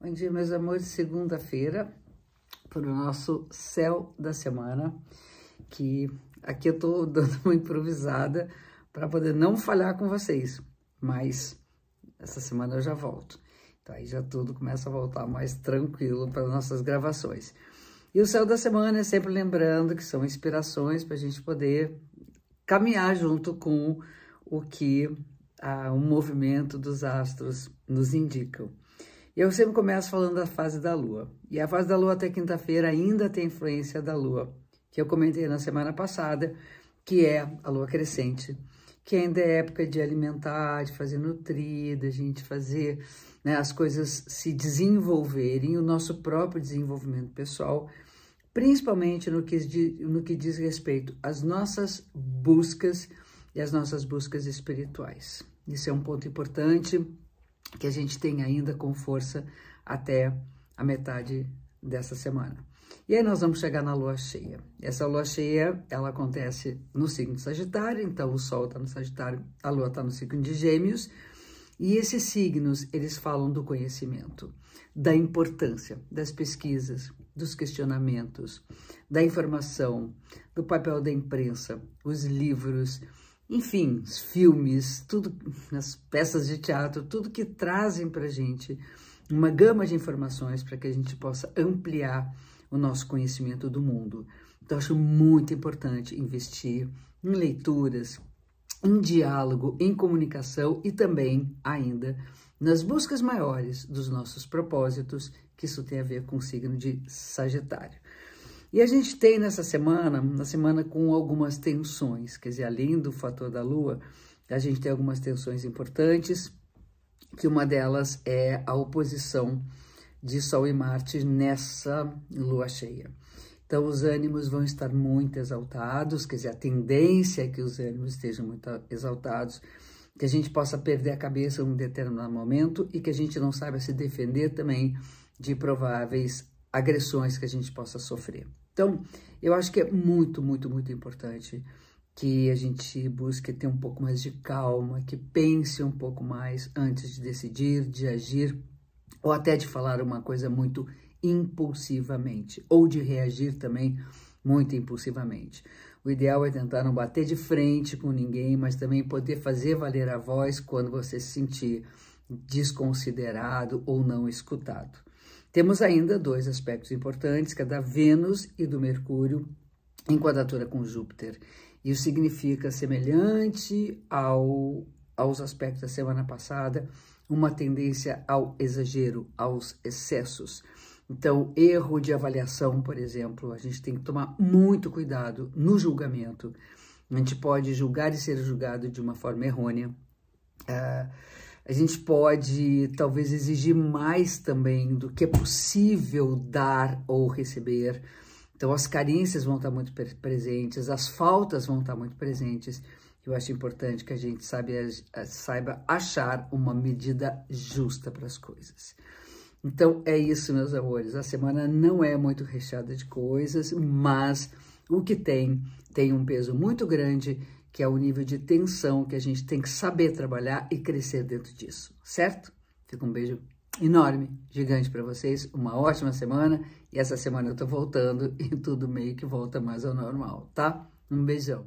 Bom dia, meus amores. Segunda-feira, para o nosso céu da semana, que aqui eu tô dando uma improvisada para poder não falhar com vocês, mas essa semana eu já volto. Então aí já tudo começa a voltar mais tranquilo para nossas gravações. E o céu da semana é sempre lembrando que são inspirações para a gente poder caminhar junto com o que ah, o movimento dos astros nos indicam. Eu sempre começo falando da fase da Lua. E a fase da Lua até quinta-feira ainda tem influência da Lua, que eu comentei na semana passada, que é a Lua crescente, que ainda é época de alimentar, de fazer nutrir, da gente fazer né, as coisas se desenvolverem, o nosso próprio desenvolvimento pessoal, principalmente no que, no que diz respeito às nossas buscas e às nossas buscas espirituais. Isso é um ponto importante que a gente tem ainda com força até a metade dessa semana. E aí nós vamos chegar na lua cheia. Essa lua cheia, ela acontece no signo de Sagitário, então o Sol está no Sagitário, a lua está no signo de Gêmeos, e esses signos, eles falam do conhecimento, da importância das pesquisas, dos questionamentos, da informação, do papel da imprensa, os livros, enfim, os filmes, tudo, as peças de teatro, tudo que trazem para a gente uma gama de informações para que a gente possa ampliar o nosso conhecimento do mundo. Então, acho muito importante investir em leituras, em diálogo, em comunicação e também, ainda, nas buscas maiores dos nossos propósitos, que isso tem a ver com o signo de Sagitário. E a gente tem nessa semana, na semana com algumas tensões, quer dizer, além do fator da Lua, a gente tem algumas tensões importantes, que uma delas é a oposição de Sol e Marte nessa lua cheia. Então, os ânimos vão estar muito exaltados, quer dizer, a tendência é que os ânimos estejam muito exaltados, que a gente possa perder a cabeça um determinado momento e que a gente não saiba se defender também de prováveis agressões que a gente possa sofrer. Então, eu acho que é muito, muito, muito importante que a gente busque ter um pouco mais de calma, que pense um pouco mais antes de decidir, de agir, ou até de falar uma coisa muito impulsivamente, ou de reagir também muito impulsivamente. O ideal é tentar não bater de frente com ninguém, mas também poder fazer valer a voz quando você se sentir desconsiderado ou não escutado. Temos ainda dois aspectos importantes, que é da Vênus e do Mercúrio, em quadratura com Júpiter. Isso significa semelhante ao, aos aspectos da semana passada, uma tendência ao exagero, aos excessos. Então, erro de avaliação, por exemplo, a gente tem que tomar muito cuidado no julgamento. A gente pode julgar e ser julgado de uma forma errônea. Uh, a gente pode talvez exigir mais também do que é possível dar ou receber. Então, as carências vão estar muito presentes, as faltas vão estar muito presentes. Eu acho importante que a gente sabe, saiba achar uma medida justa para as coisas. Então, é isso, meus amores. A semana não é muito recheada de coisas, mas o que tem, tem um peso muito grande que é o nível de tensão que a gente tem que saber trabalhar e crescer dentro disso, certo? Fica um beijo enorme, gigante para vocês, uma ótima semana e essa semana eu tô voltando e tudo meio que volta mais ao normal, tá? Um beijão.